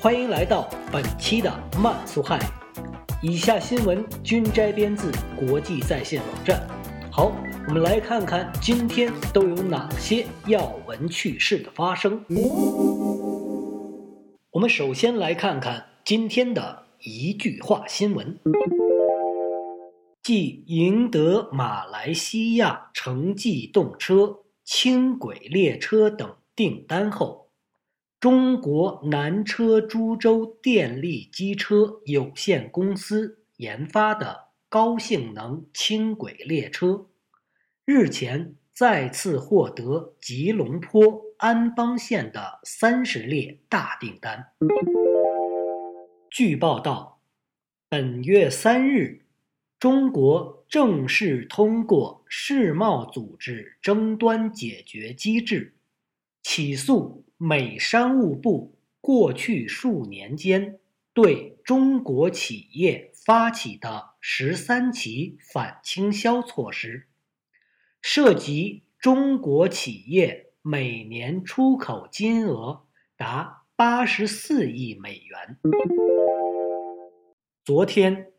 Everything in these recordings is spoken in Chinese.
欢迎来到本期的慢速汉语。以下新闻均摘编自国际在线网站。好，我们来看看今天都有哪些要闻趣事的发生。我们首先来看看今天的一句话新闻：继赢得马来西亚城际动车、轻轨列车等。订单后，中国南车株洲电力机车有限公司研发的高性能轻轨列车，日前再次获得吉隆坡安邦县的三十列大订单。据报道，本月三日，中国正式通过世贸组织争端解决机制。起诉美商务部过去数年间对中国企业发起的十三起反倾销措施，涉及中国企业每年出口金额达八十四亿美元。昨天，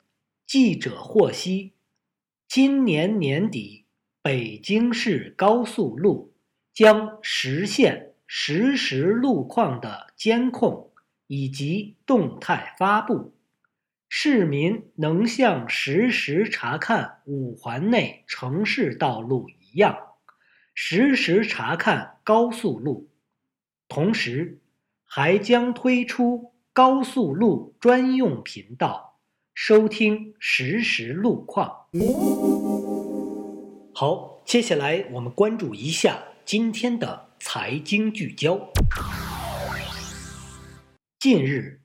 记者获悉，今年年底，北京市高速路。将实现实时路况的监控以及动态发布，市民能像实时查看五环内城市道路一样，实时查看高速路。同时，还将推出高速路专用频道，收听实时路况。好，接下来我们关注一下。今天的财经聚焦。近日，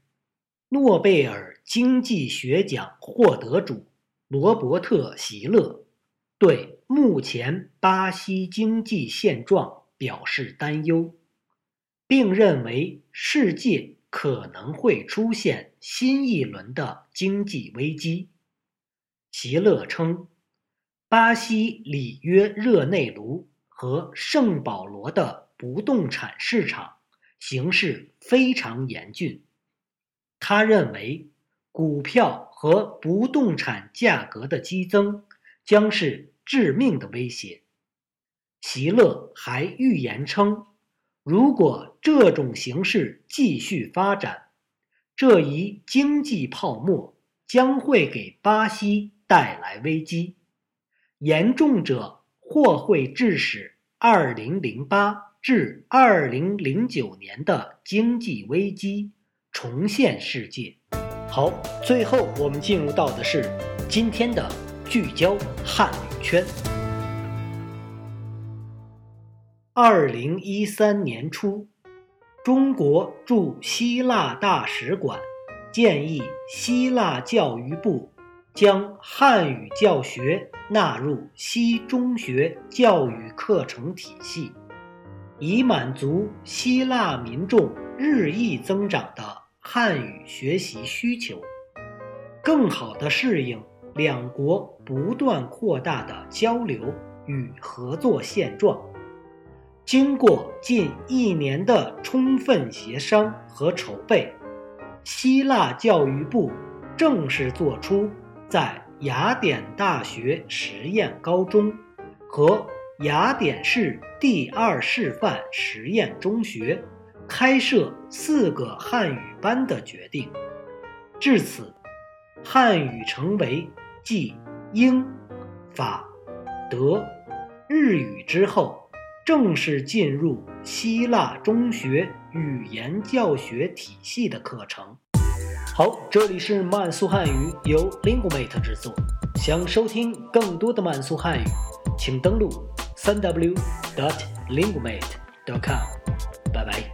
诺贝尔经济学奖获得主罗伯特·席勒对目前巴西经济现状表示担忧，并认为世界可能会出现新一轮的经济危机。席勒称，巴西里约热内卢。和圣保罗的不动产市场形势非常严峻。他认为，股票和不动产价格的激增将是致命的威胁。席勒还预言称，如果这种形势继续发展，这一经济泡沫将会给巴西带来危机，严重者。或会致使2008至2009年的经济危机重现世界。好，最后我们进入到的是今天的聚焦汉语圈。2013年初，中国驻希腊大使馆建议希腊教育部。将汉语教学纳入西中学教育课程体系，以满足希腊民众日益增长的汉语学习需求，更好地适应两国不断扩大的交流与合作现状。经过近一年的充分协商和筹备，希腊教育部正式作出。在雅典大学实验高中和雅典市第二示范实验中学开设四个汉语班的决定，至此，汉语成为继英、法、德、日语之后正式进入希腊中学语言教学体系的课程。好，这里是慢速汉语，由 Linguemate 制作。想收听更多的慢速汉语，请登录 www.lingmate.com. Bye bye.